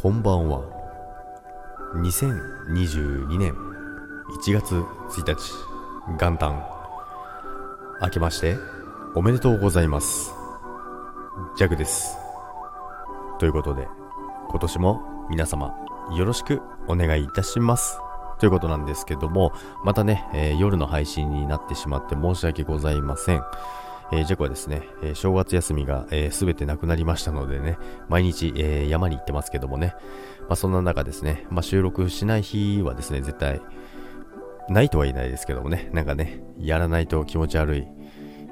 こんばんは。2022年1月1日元旦。明けましておめでとうございます。ジャグです。ということで今年も皆様よろしくお願いいたします。ということなんですけどもまたね、えー夜の配信になってしまって申し訳ございません。えージャクはですね、えー正月休みがすべ、えー全てなくなりましたのでね、毎日、えー山に行ってますけどもね、まあ、そんな中ですね、まあ、収録しない日はですね、絶対、ないとは言えないですけどもね、なんかね、やらないと気持ち悪い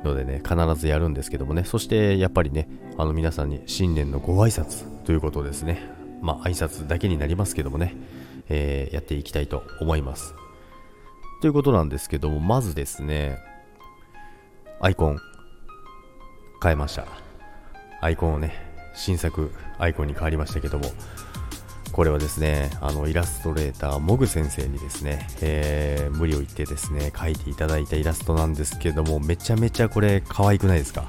のでね、必ずやるんですけどもね、そしてやっぱりね、あの皆さんに新年のご挨拶ということですね、まあ挨拶だけになりますけどもね、えーやっていきたいと思います。ということなんですけども、まずですね、アイコン。変えました。アイコンをね新作アイコンに変わりましたけどもこれはですねあのイラストレーターモグ先生にですね、えー無理を言ってですね描いていただいたイラストなんですけどもめちゃめちゃこれ可愛くないですか？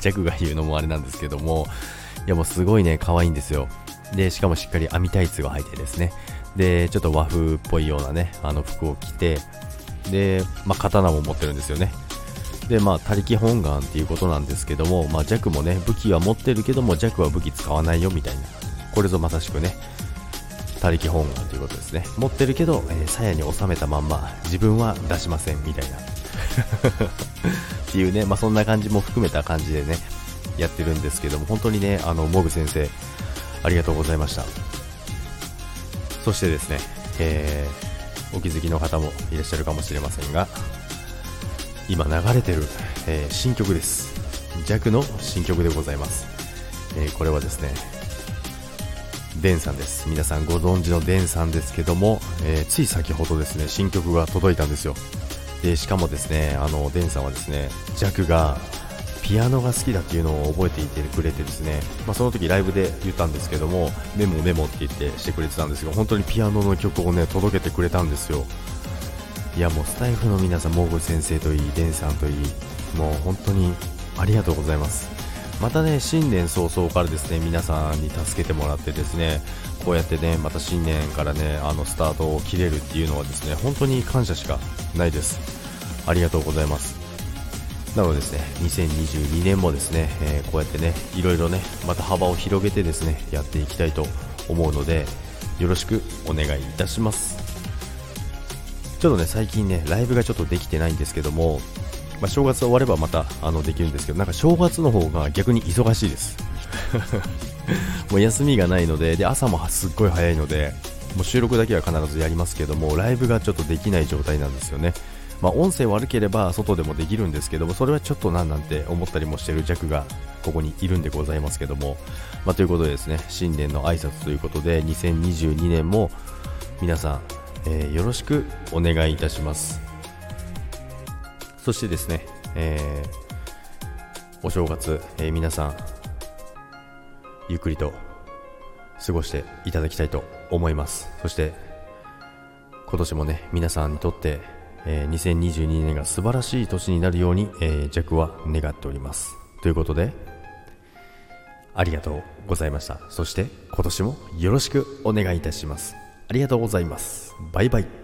ジャクが言うのもあれなんですけどもいやもうすごいね可愛いんですよ。でしかもしっかり網タイツが履いてですね。でちょっと和風っぽいようなねあの服を着てで、まあ、刀も持ってるんですよね。でまあ他力本願っていうことなんですけども、まあ、弱もね武器は持ってるけども弱は武器使わないよみたいなこれぞまさしくね他力本願ということですね。持ってるけど、えー、鞘に収めたまんま自分は出しませんみたいな っていうね、まあ、そんな感じも含めた感じでねやってるんですけども本当にねあのモグ先生ありがとうございました。そしてですね、えーお気づきの方もいらっしゃるかもしれませんが今流れてる、えー新曲です。弱の新曲でございます、えーこれはですねデンさんです。皆さんご存知のデンさんですけども、えーつい先ほどですね新曲が届いたんですよ。でしかもですねあのデンさんはですね弱がピアノが好きだっていうのを覚えていてくれてですね、まあ、その時ライブで言ったんですけどもメモメモって言ってしてくれてたんですが本当にピアノの曲をね届けてくれたんですよ。いやもうスタイフの皆さん、モーグル先生といい、デンさんといい、もう本当にありがとうございます。またね、新年早々からですね、皆さんに助けてもらってですね、こうやってね、また新年からね、あのスタートを切れるっていうのはですね、本当に感謝しかないです。ありがとうございます。なのでですね、2022年もですね、えーこうやってね、いろいろね、また幅を広げてですね、やっていきたいと思うので、よろしくお願いいたします。ちょっとね、最近ね、ライブがちょっとできてないんですけども、まあ、正月終わればまたあのできるんですけど、なんか正月の方が逆に忙しいです。もう休みがないので、で、朝もすっごい早いので、もう収録だけは必ずやりますけども、ライブがちょっとできない状態なんですよね。まあ、音声悪ければ外でもできるんですけども、それはちょっとなんなんて思ったりもしてる弱がここにいるんでございますけども、まあ、ということでですね、新年の挨拶ということで、2022年も皆さん、えーよろしくお願いいたします。そしてですね、えーお正月、えー皆さん、ゆっくりと過ごしていただきたいと思います。そして、今年もね、皆さんにとって、えー2022年が素晴らしい年になるように、えー、弱は願っております。ということで、ありがとうございました。そして、今年もよろしくお願いいたします。ありがとうございます。バイバイ。